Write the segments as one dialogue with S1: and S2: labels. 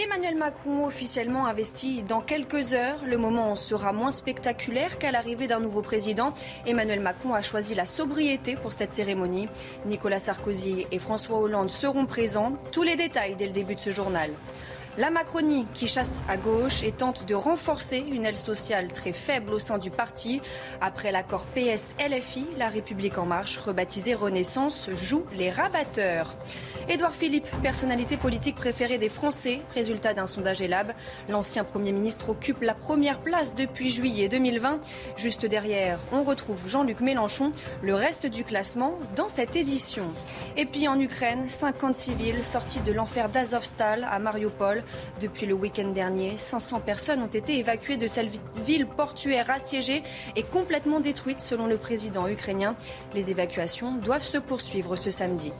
S1: Emmanuel Macron officiellement investi dans quelques heures. Le moment sera moins spectaculaire qu'à l'arrivée d'un nouveau président. Emmanuel Macron a choisi la sobriété pour cette cérémonie. Nicolas Sarkozy et François Hollande seront présents. Tous les détails dès le début de ce journal. La Macronie qui chasse à gauche et tente de renforcer une aile sociale très faible au sein du parti. Après l'accord PS-LFI, La République en marche, rebaptisée Renaissance, joue les rabatteurs. Édouard Philippe, personnalité politique préférée des Français, résultat d'un sondage ELAB. L'ancien Premier ministre occupe la première place depuis juillet 2020. Juste derrière, on retrouve Jean-Luc Mélenchon, le reste du classement dans cette édition. Et puis en Ukraine, 50 civils sortis de l'enfer d'Azovstal à Mariupol. Depuis le week-end dernier, 500 personnes ont été évacuées de cette ville portuaire assiégée et complètement détruite selon le président ukrainien. Les évacuations doivent se poursuivre ce samedi.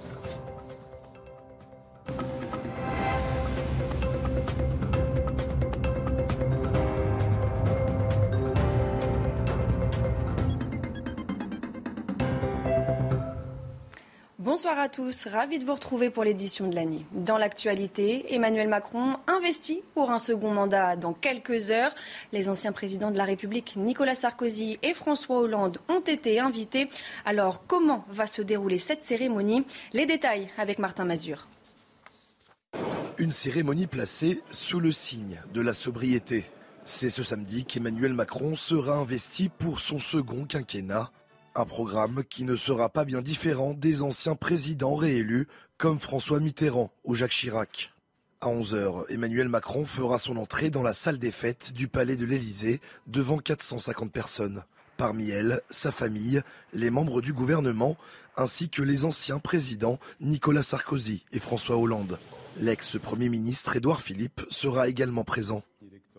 S1: Bonsoir à tous, ravi de vous retrouver pour l'édition de l'année. Dans l'actualité, Emmanuel Macron investit pour un second mandat dans quelques heures. Les anciens présidents de la République, Nicolas Sarkozy et François Hollande, ont été invités. Alors, comment va se dérouler cette cérémonie? Les détails avec Martin Mazur.
S2: Une cérémonie placée sous le signe de la sobriété. C'est ce samedi qu'Emmanuel Macron sera investi pour son second quinquennat. Un programme qui ne sera pas bien différent des anciens présidents réélus comme François Mitterrand ou Jacques Chirac. À 11h, Emmanuel Macron fera son entrée dans la salle des fêtes du palais de l'Élysée devant 450 personnes. Parmi elles, sa famille, les membres du gouvernement, ainsi que les anciens présidents Nicolas Sarkozy et François Hollande. L'ex-premier ministre Édouard Philippe sera également présent.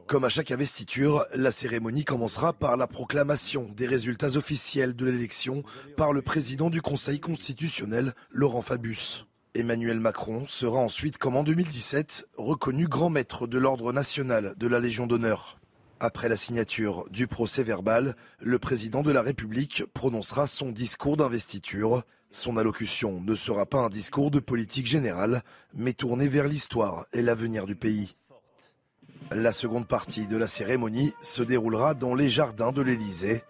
S2: Comme à chaque investiture, la cérémonie commencera par la proclamation des résultats officiels de l'élection par le président du Conseil constitutionnel, Laurent Fabius. Emmanuel Macron sera ensuite, comme en 2017, reconnu grand maître de l'Ordre national de la Légion d'honneur. Après la signature du procès verbal, le président de la République prononcera son discours d'investiture. Son allocution ne sera pas un discours de politique générale, mais tourné vers l'histoire et l'avenir du pays. La seconde partie de la cérémonie se déroulera dans les jardins de l'Élysée.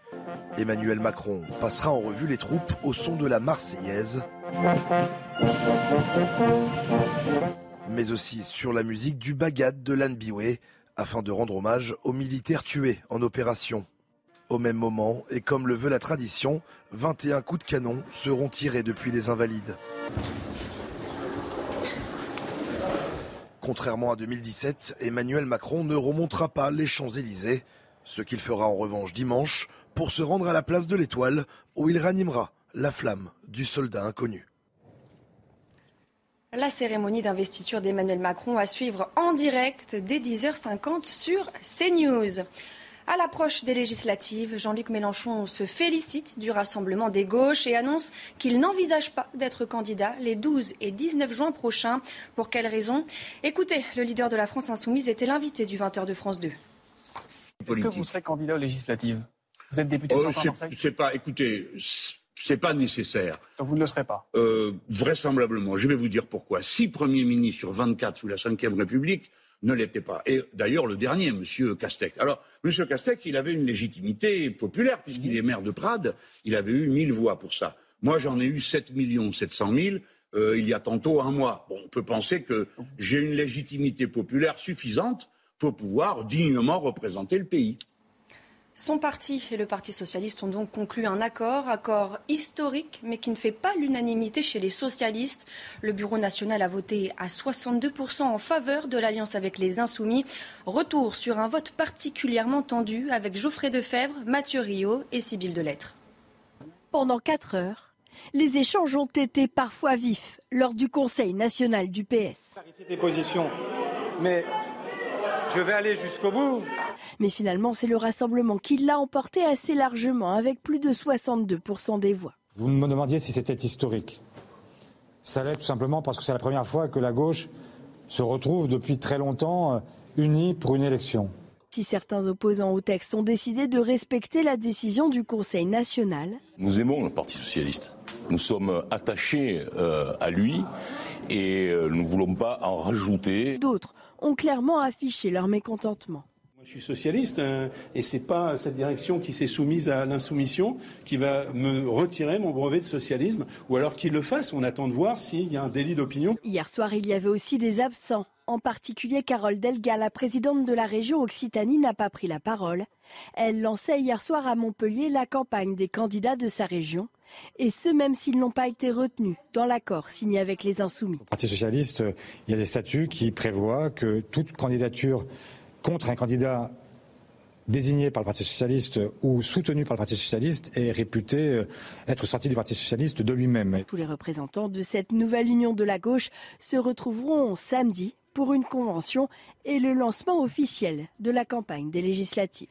S2: Emmanuel Macron passera en revue les troupes au son de la Marseillaise, mais aussi sur la musique du Bagad de l'Anbiway, afin de rendre hommage aux militaires tués en opération. Au même moment, et comme le veut la tradition, 21 coups de canon seront tirés depuis les Invalides. Contrairement à 2017, Emmanuel Macron ne remontera pas les Champs-Élysées, ce qu'il fera en revanche dimanche pour se rendre à la place de l'Étoile où il ranimera la flamme du soldat inconnu.
S1: La cérémonie d'investiture d'Emmanuel Macron à suivre en direct dès 10h50 sur CNews. À l'approche des législatives, Jean-Luc Mélenchon se félicite du rassemblement des gauches et annonce qu'il n'envisage pas d'être candidat les 12 et 19 juin prochains. Pour quelles raisons Écoutez, le leader de la France insoumise était l'invité du 20h de France 2.
S3: Est-ce que vous serez candidat aux législatives? Vous êtes député
S4: Euh,
S3: Marseille
S4: c'est pas, écoutez, c'est pas nécessaire.
S3: Donc vous ne le serez pas?
S4: Euh, vraisemblablement, je vais vous dire pourquoi. Six premiers ministres sur 24 sous la Ve République ne l'étaient pas. Et d'ailleurs, le dernier, M. Castex. Alors, M. Castex, il avait une légitimité populaire, puisqu'il est maire de Prades. Il avait eu 1000 voix pour ça. Moi, j'en ai eu 7 700 000 euh, il y a tantôt un mois. On peut penser que j'ai une légitimité populaire suffisante pour pouvoir dignement représenter le pays.
S1: Son parti et le Parti socialiste ont donc conclu un accord, accord historique, mais qui ne fait pas l'unanimité chez les socialistes. Le Bureau national a voté à 62% en faveur de l'alliance avec les Insoumis. Retour sur un vote particulièrement tendu avec Geoffrey Defebvre, Mathieu Rio et Sybille Delettre.
S5: Pendant quatre heures, Les échanges ont été parfois vifs lors du Conseil national du PS.
S6: des positions, mais je vais aller jusqu'au bout.
S5: Mais finalement, c'est le rassemblement qui l'a emporté assez largement, avec plus de 62% des voix.
S7: Vous me demandiez si c'était historique. Ça l'est tout simplement parce que c'est la première fois que la gauche se retrouve depuis très longtemps euh, unie pour une élection.
S5: Si certains opposants au texte ont décidé de respecter la décision du Conseil national.
S8: Nous aimons le Parti socialiste. Nous sommes attachés euh, à lui et euh, nous ne voulons pas en rajouter.
S5: D'autres ont clairement affiché leur mécontentement.
S9: Moi, je suis socialiste hein, et c'est pas cette direction qui s'est soumise à l'insoumission qui va me retirer mon brevet de socialisme ou alors qu'il le fasse. On attend de voir s'il y a un délit d'opinion.
S5: Hier soir, il y avait aussi des absents en particulier, Carole Delga, la présidente de la région Occitanie, n'a pas pris la parole. Elle lançait hier soir à Montpellier la campagne des candidats de sa région, et ce même s'ils n'ont pas été retenus dans l'accord signé avec les Insoumis.
S7: Au Parti socialiste, il y a des statuts qui prévoient que toute candidature contre un candidat désigné par le Parti socialiste ou soutenu par le Parti socialiste est réputé euh, être sorti du Parti socialiste de lui-même.
S5: Tous les représentants de cette nouvelle union de la gauche se retrouveront samedi pour une convention et le lancement officiel de la campagne des législatives.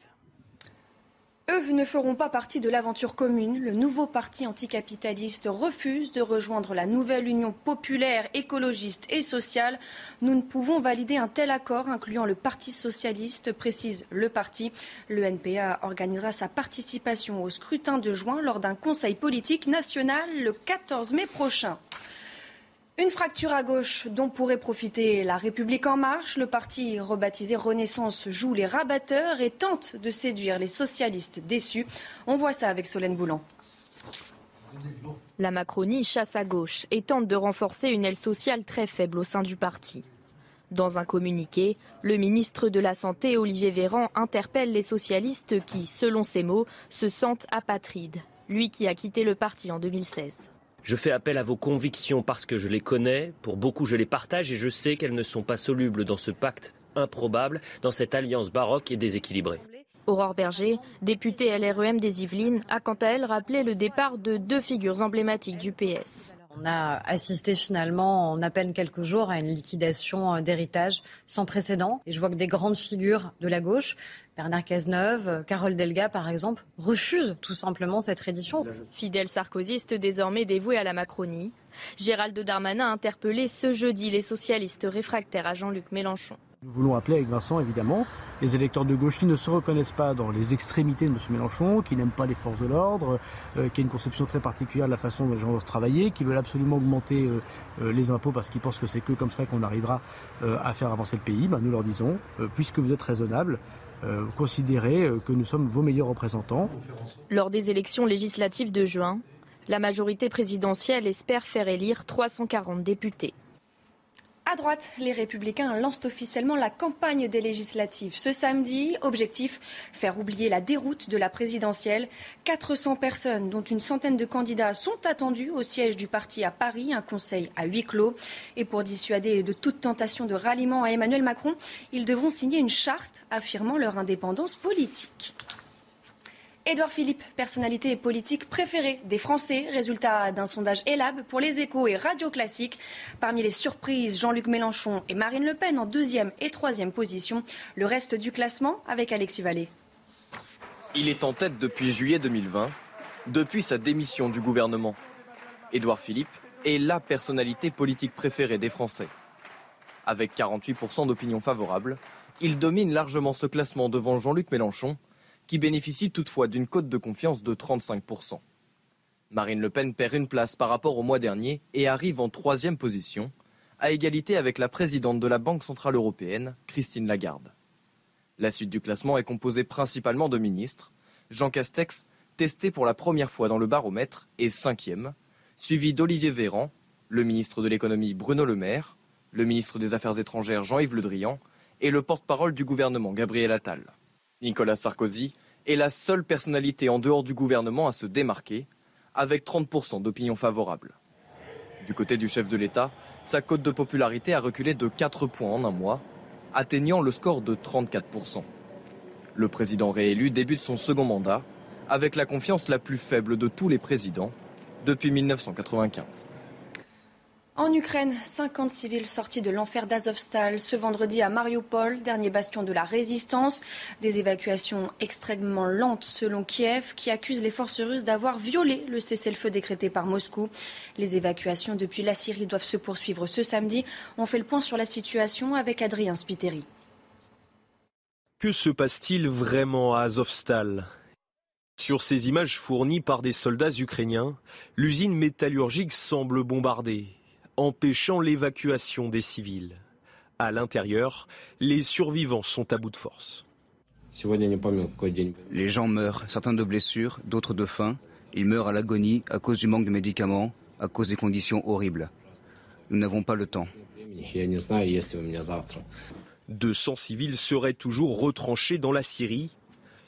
S1: Eux ne feront pas partie de l'aventure commune. Le nouveau parti anticapitaliste refuse de rejoindre la nouvelle union populaire, écologiste et sociale. Nous ne pouvons valider un tel accord incluant le Parti socialiste, précise le parti. Le NPA organisera sa participation au scrutin de juin lors d'un conseil politique national le 14 mai prochain. Une fracture à gauche dont pourrait profiter la République en marche. Le parti rebaptisé Renaissance joue les rabatteurs et tente de séduire les socialistes déçus. On voit ça avec Solène Boulan.
S10: La Macronie chasse à gauche et tente de renforcer une aile sociale très faible au sein du parti. Dans un communiqué, le ministre de la Santé, Olivier Véran, interpelle les socialistes qui, selon ses mots, se sentent apatrides. Lui qui a quitté le parti en 2016.
S11: Je fais appel à vos convictions parce que je les connais, pour beaucoup je les partage et je sais qu'elles ne sont pas solubles dans ce pacte improbable, dans cette alliance baroque et déséquilibrée.
S10: Aurore Berger, députée LREM des Yvelines, a quant à elle rappelé le départ de deux figures emblématiques du PS.
S12: On a assisté finalement en à peine quelques jours à une liquidation euh, d'héritage sans précédent. Et je vois que des grandes figures de la gauche, Bernard Cazeneuve, Carole Delga par exemple, refusent tout simplement cette reddition.
S10: Fidèle sarkozyste désormais dévoué à la Macronie, Gérald Darmanin a interpellé ce jeudi les socialistes réfractaires à Jean-Luc Mélenchon.
S13: Nous voulons appeler avec Vincent, évidemment, les électeurs de gauche qui ne se reconnaissent pas dans les extrémités de M. Mélenchon, qui n'aiment pas les forces de l'ordre, euh, qui a une conception très particulière de la façon dont les gens doivent travailler, qui veulent absolument augmenter euh, euh, les impôts parce qu'ils pensent que c'est que comme ça qu'on arrivera à faire avancer le pays. Ben, nous leur disons, puisque vous êtes raisonnables, considérer euh, que nous sommes vos meilleurs représentants.
S10: Lors des élections législatives de juin, la majorité présidentielle espère faire élire 340 députés.
S1: À droite, les Républicains lancent officiellement la campagne des législatives ce samedi. Objectif faire oublier la déroute de la présidentielle. 400 personnes, dont une centaine de candidats, sont attendues au siège du parti à Paris, un conseil à huis clos. Et pour dissuader de toute tentation de ralliement à Emmanuel Macron, ils devront signer une charte affirmant leur indépendance politique. Édouard Philippe, personnalité politique préférée des Français, résultat d'un sondage ELAB pour les échos et Radio Classique. Parmi les surprises, Jean-Luc Mélenchon et Marine Le Pen en deuxième et troisième position. Le reste du classement avec Alexis Vallée.
S14: Il est en tête depuis juillet 2020, depuis sa démission du gouvernement. Édouard Philippe est la personnalité politique préférée des Français. Avec 48% d'opinion favorable, il domine largement ce classement devant Jean-Luc Mélenchon qui bénéficie toutefois d'une cote de confiance de 35%. Marine Le Pen perd une place par rapport au mois dernier et arrive en troisième position, à égalité avec la présidente de la Banque Centrale Européenne, Christine Lagarde. La suite du classement est composée principalement de ministres. Jean Castex, testé pour la première fois dans le baromètre, est cinquième, suivi d'Olivier Véran, le ministre de l'économie Bruno Le Maire, le ministre des Affaires étrangères Jean-Yves Le Drian et le porte-parole du gouvernement Gabriel Attal. Nicolas Sarkozy est la seule personnalité en dehors du gouvernement à se démarquer, avec 30% d'opinion favorable. Du côté du chef de l'État, sa cote de popularité a reculé de 4 points en un mois, atteignant le score de 34%. Le président réélu débute son second mandat avec la confiance la plus faible de tous les présidents, depuis 1995.
S1: En Ukraine, 50 civils sortis de l'enfer d'Azovstal ce vendredi à Mariupol, dernier bastion de la résistance. Des évacuations extrêmement lentes selon Kiev, qui accuse les forces russes d'avoir violé le cessez-le-feu décrété par Moscou. Les évacuations depuis la Syrie doivent se poursuivre ce samedi. On fait le point sur la situation avec Adrien Spiteri.
S15: Que se passe-t-il vraiment à Azovstal? Sur ces images fournies par des soldats ukrainiens, l'usine métallurgique semble bombardée empêchant l'évacuation des civils. À l'intérieur, les survivants sont à bout de force.
S16: Les gens meurent, certains de blessures, d'autres de faim. Ils meurent à l'agonie à cause du manque de médicaments, à cause des conditions horribles. Nous n'avons pas le temps.
S15: 200 civils seraient toujours retranchés dans la Syrie.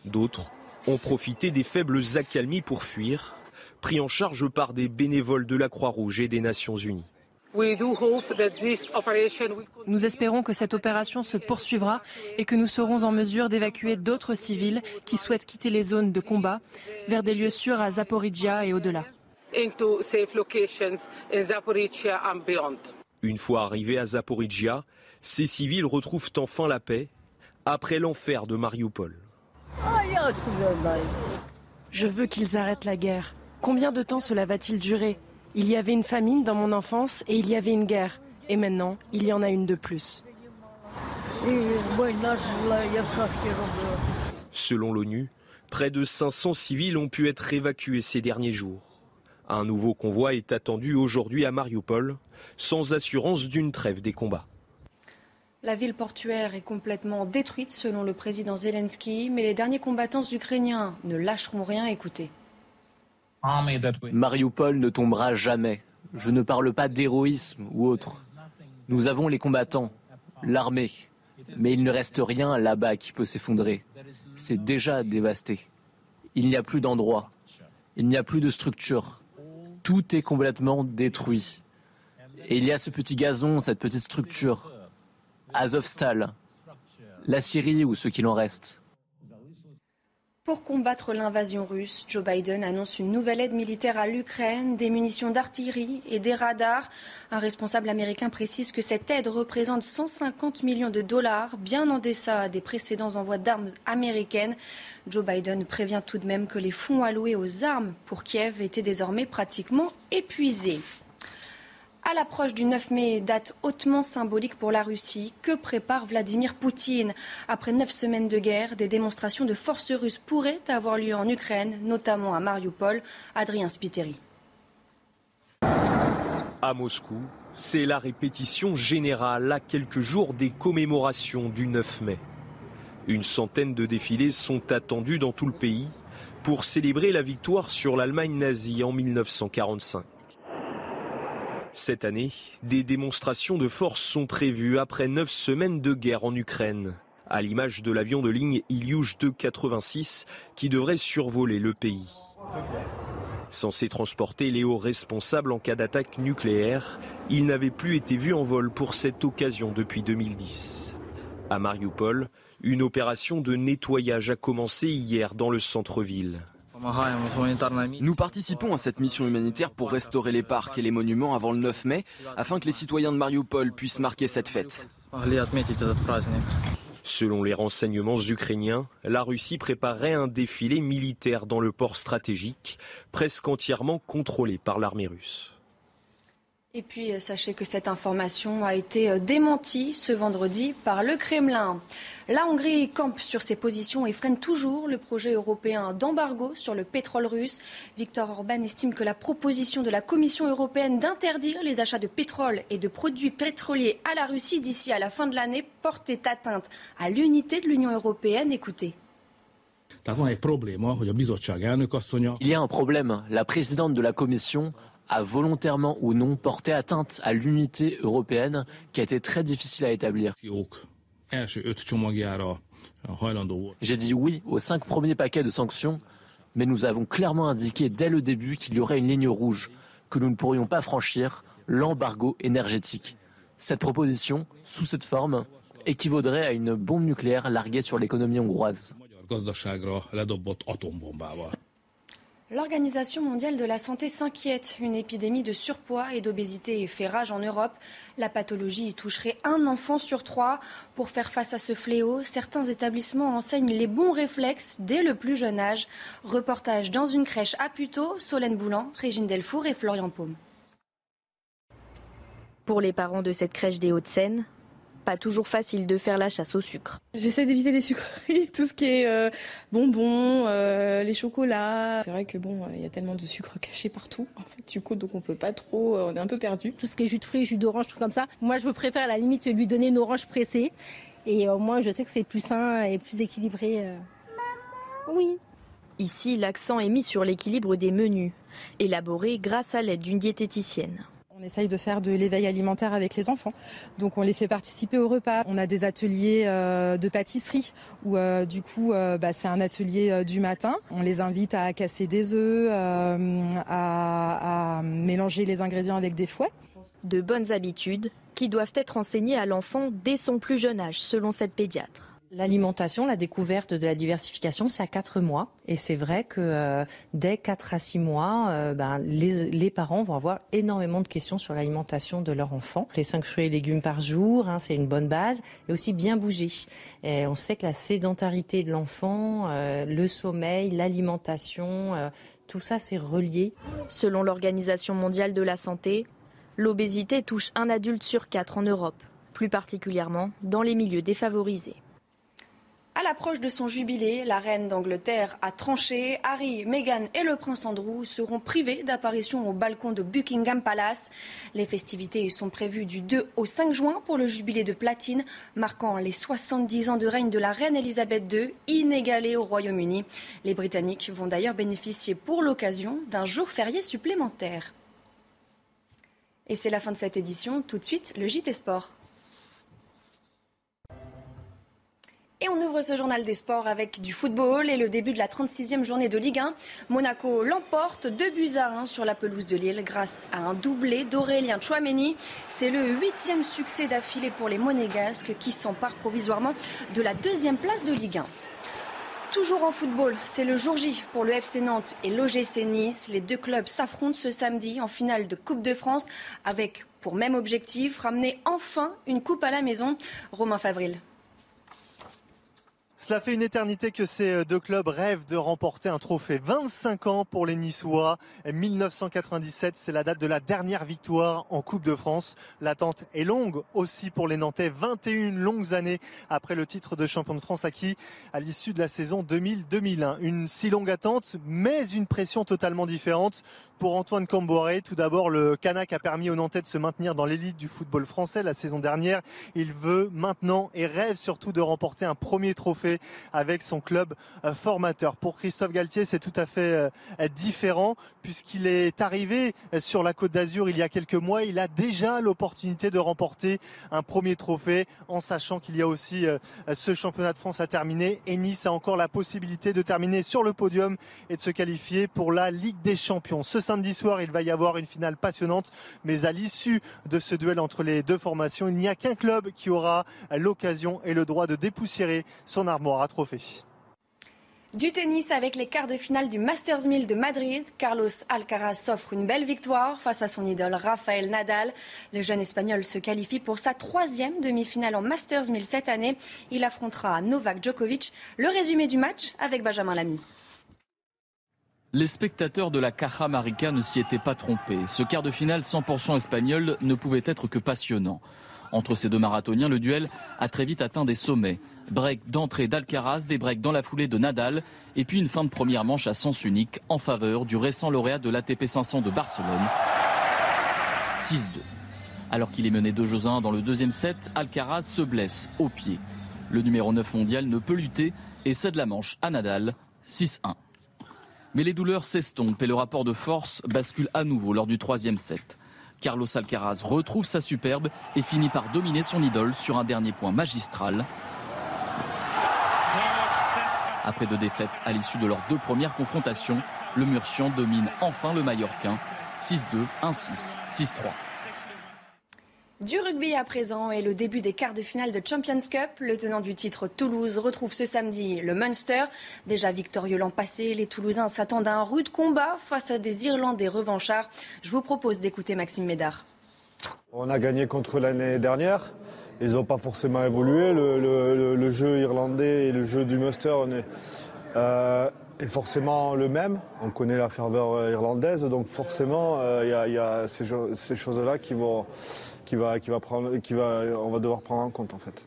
S15: D'autres ont profité des faibles accalmies pour fuir, pris en charge par des bénévoles de la Croix-Rouge et des Nations Unies.
S17: Nous espérons que cette opération se poursuivra et que nous serons en mesure d'évacuer d'autres civils qui souhaitent quitter les zones de combat vers des lieux sûrs à Zaporizhia et au-delà.
S15: Une fois arrivés à Zaporizhia, ces civils retrouvent enfin la paix après l'enfer de Mariupol.
S17: Je veux qu'ils arrêtent la guerre. Combien de temps cela va-t-il durer? Il y avait une famine dans mon enfance et il y avait une guerre. Et maintenant, il y en a une de plus.
S15: Selon l'ONU, près de 500 civils ont pu être évacués ces derniers jours. Un nouveau convoi est attendu aujourd'hui à Mariupol, sans assurance d'une trêve des combats.
S1: La ville portuaire est complètement détruite selon le président Zelensky, mais les derniers combattants ukrainiens ne lâcheront rien. Écoutez.
S18: Mariupol ne tombera jamais. Je ne parle pas d'héroïsme ou autre. Nous avons les combattants, l'armée, mais il ne reste rien là-bas qui peut s'effondrer. C'est déjà dévasté. Il n'y a plus d'endroit. Il n'y a plus de structure. Tout est complètement détruit. Et il y a ce petit gazon, cette petite structure. Azovstal, la Syrie ou ce qu'il en reste.
S1: Pour combattre l'invasion russe, Joe Biden annonce une nouvelle aide militaire à l'Ukraine, des munitions d'artillerie et des radars. Un responsable américain précise que cette aide représente 150 millions de dollars, bien en deçà des précédents envois d'armes américaines. Joe Biden prévient tout de même que les fonds alloués aux armes pour Kiev étaient désormais pratiquement épuisés. À l'approche du 9 mai, date hautement symbolique pour la Russie, que prépare Vladimir Poutine Après neuf semaines de guerre, des démonstrations de forces russes pourraient avoir lieu en Ukraine, notamment à Mariupol. Adrien Spiteri.
S15: À Moscou, c'est la répétition générale à quelques jours des commémorations du 9 mai. Une centaine de défilés sont attendus dans tout le pays pour célébrer la victoire sur l'Allemagne nazie en 1945. Cette année, des démonstrations de force sont prévues après neuf semaines de guerre en Ukraine, à l'image de l'avion de ligne Ilyush 286 qui devrait survoler le pays. Censé transporter les hauts responsables en cas d'attaque nucléaire, il n'avait plus été vu en vol pour cette occasion depuis 2010. À Mariupol, une opération de nettoyage a commencé hier dans le centre-ville.
S19: Nous participons à cette mission humanitaire pour restaurer les parcs et les monuments avant le 9 mai, afin que les citoyens de Mariupol puissent marquer cette fête.
S15: Selon les renseignements ukrainiens, la Russie préparerait un défilé militaire dans le port stratégique, presque entièrement contrôlé par l'armée russe.
S1: Et puis, euh, sachez que cette information a été euh, démentie ce vendredi par le Kremlin. La Hongrie campe sur ses positions et freine toujours le projet européen d'embargo sur le pétrole russe. Viktor Orban estime que la proposition de la Commission européenne d'interdire les achats de pétrole et de produits pétroliers à la Russie d'ici à la fin de l'année portait atteinte à l'unité de l'Union européenne. Écoutez.
S18: Il y a un problème. La présidente de la Commission a volontairement ou non porté atteinte à l'unité européenne qui a été très difficile à établir. J'ai dit oui aux cinq premiers paquets de sanctions, mais nous avons clairement indiqué dès le début qu'il y aurait une ligne rouge que nous ne pourrions pas franchir, l'embargo énergétique. Cette proposition, sous cette forme, équivaudrait à une bombe nucléaire larguée sur l'économie hongroise.
S1: L'Organisation mondiale de la santé s'inquiète. Une épidémie de surpoids et d'obésité fait rage en Europe. La pathologie toucherait un enfant sur trois. Pour faire face à ce fléau, certains établissements enseignent les bons réflexes dès le plus jeune âge. Reportage dans une crèche à Puteaux, Solène Boulan, Régine Delfour et Florian Paume.
S10: Pour les parents de cette crèche des Hauts-de-Seine, pas toujours facile de faire la chasse au sucre.
S20: J'essaie d'éviter les sucreries, tout ce qui est euh, bonbons, euh, les chocolats. C'est vrai que bon, il y a tellement de sucre caché partout. En fait, du coup, donc on peut pas trop, euh, on est un peu perdu.
S21: Tout ce qui est jus de fruits, jus d'orange, tout comme ça. Moi, je préfère à la limite lui donner une orange pressée. Et au moins, je sais que c'est plus sain et plus équilibré. Oui.
S10: Ici, l'accent est mis sur l'équilibre des menus, élaborés grâce à l'aide d'une diététicienne.
S20: On essaye de faire de l'éveil alimentaire avec les enfants. Donc on les fait participer au repas. On a des ateliers euh, de pâtisserie où euh, du coup euh, bah, c'est un atelier du matin. On les invite à casser des œufs, à, à mélanger les ingrédients avec des fouets.
S10: De bonnes habitudes qui doivent être enseignées à l'enfant dès son plus jeune âge, selon cette pédiatre.
S22: L'alimentation, la découverte de la diversification, c'est à 4 mois. Et c'est vrai que euh, dès 4 à 6 mois, euh, ben, les, parents vont avoir énormément de questions sur l'alimentation de leur enfant. Les 5 fruits et légumes par jour, hein, c'est une bonne base. Et aussi bien bouger. On sait que la sédentarité de l'enfant, euh, le sommeil, l'alimentation, tout ça, c'est relié.
S10: Selon l'Organisation mondiale de la santé, l'obésité touche un adulte sur quatre en Europe, plus particulièrement dans les milieux défavorisés.
S1: À l'approche de son jubilé, la reine d'Angleterre a tranché. Harry, Meghan et le prince Andrew seront privés d'apparition au balcon de Buckingham Palace. Les festivités sont prévues du 2 au 5 juin pour le jubilé de platine, marquant les 70 ans de règne de la reine Elisabeth II, inégalée au Royaume-Uni. Les Britanniques vont d'ailleurs bénéficier pour l'occasion d'un jour férié supplémentaire. Et c'est la fin de cette édition. Tout de suite, le JT Sport. Et on ouvre ce journal des sports avec du football et le début de la 36e journée de Ligue 1. Monaco l'emporte 2 buts à 1 sur la pelouse de Lille grâce à un doublé d'Aurélien Chouameni. C'est le huitième succès d'affilée pour les Monégasques qui s'emparent provisoirement de la deuxième place de Ligue 1. Toujours en football, c'est le jour J pour le FC Nantes et l'OGC Nice. Les deux clubs s'affrontent ce samedi en finale de Coupe de France avec pour même objectif ramener enfin une coupe à la maison. Romain Favril.
S23: Cela fait une éternité que ces euh, deux clubs rêvent de remporter un trophée. 25 ans pour les Niçois. 1997, c'est la date de la dernière victoire en Coupe de France. L'attente est longue aussi pour les Nantais. 21 longues années après le titre de champion de France acquis à l'issue de la saison 2000-2001. Une si longue attente, mais une pression totalement différente pour Antoine Camboré. Tout d'abord, le Canac a permis aux Nantais de se maintenir dans l'élite du football français la saison dernière. Il veut maintenant et rêve surtout de remporter un premier trophée avec son club euh, formateur. Pour Christophe Galtier, c'est tout à fait euh, différent puisqu'il est arrivé euh, sur la Côte d'Azur il y a quelques mois. Il a déjà l'opportunité de remporter un premier trophée en sachant qu'il y a aussi ce championnat de France à terminer et Nice a encore la possibilité de terminer sur le podium et de se qualifier pour la Ligue des Champions. Ce samedi soir, il va y avoir une finale passionnante, mais à l'issue de ce duel entre les deux formations, il n'y a qu'un club qui aura l'occasion et le droit de dépoussiérer son armoire à trophées.
S1: Du tennis avec les quarts de finale du Masters 1000 de Madrid. Carlos Alcaraz s'offre une belle victoire face à son idole Rafael Nadal. Le jeune espagnol se qualifie pour sa troisième demi-finale en Masters 1000 cette année. Il affrontera Novak Djokovic. Le résumé du match avec Benjamin Lamy.
S24: Les spectateurs de la Caja Marica ne s'y étaient pas trompés. Ce quart de finale 100% espagnol ne pouvait être que passionnant. Entre ces deux marathoniens, le duel a très vite atteint des sommets. Break d'entrée d'Alcaraz, des breaks dans la foulée de Nadal, et puis une fin de première manche à sens unique en faveur du récent lauréat de l'ATP 500 de Barcelone. 6-2. Alors qu'il est mené 2 jeux à 1 dans le deuxième set, Alcaraz se blesse au pied. Le numéro 9 mondial ne peut lutter et cède la manche à Nadal 6-1. Mais les douleurs s'estompent et le rapport de force bascule à nouveau lors du troisième set. Carlos Alcaraz retrouve sa superbe et finit par dominer son idole sur un dernier point magistral. Après deux défaites à l'issue de leurs deux premières confrontations, le Murcian domine enfin le Mallorquin 6-2, 1-6, 6-3.
S1: Du rugby à présent et le début des quarts de finale de Champions Cup. Le tenant du titre Toulouse retrouve ce samedi le Munster. Déjà victorieux l'an passé, les Toulousains s'attendent à un rude combat face à des Irlandais revanchards. Je vous propose d'écouter Maxime Médard.
S25: On a gagné contre l'année dernière. Ils n'ont pas forcément évolué. Le, jeu irlandais et le jeu du Munster est, euh, est, forcément le même. On connaît la ferveur irlandaise, donc forcément, euh, il y, a ces, ces choses-là qui vont qui va, qui va prendre, qui va, on va devoir prendre en compte en fait.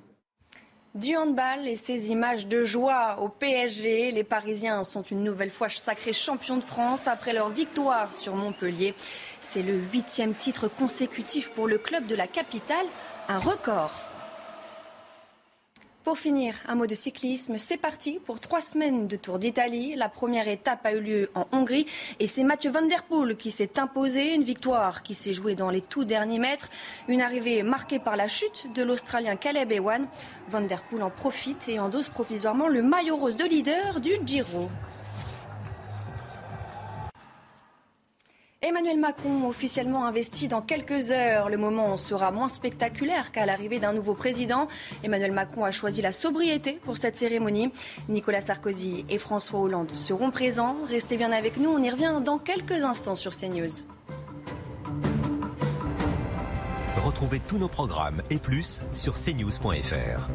S1: Du handball et ces images de joie au PSG, les Parisiens sont une nouvelle fois sacrés champions de France après leur victoire sur Montpellier. C'est le huitième titre consécutif pour le club de la capitale, un record. Pour finir, un mot de cyclisme. C'est parti pour trois semaines de Tour d'Italie. La première étape a eu lieu en Hongrie et c'est Mathieu Van Der Poel qui s'est imposé. Une victoire qui s'est jouée dans les tout derniers mètres. Une arrivée marquée par la chute de l'Australien Caleb Ewan. Van Der Poel en profite et endosse provisoirement le maillot rose de leader du Giro. Emmanuel Macron officiellement investi dans quelques heures. Le moment sera moins spectaculaire qu'à l'arrivée d'un nouveau président. Emmanuel Macron a choisi la sobriété pour cette cérémonie. Nicolas Sarkozy et François Hollande seront présents. Restez bien avec nous, on y revient dans quelques instants sur CNews.
S26: Retrouvez tous nos programmes et plus sur cnews.fr.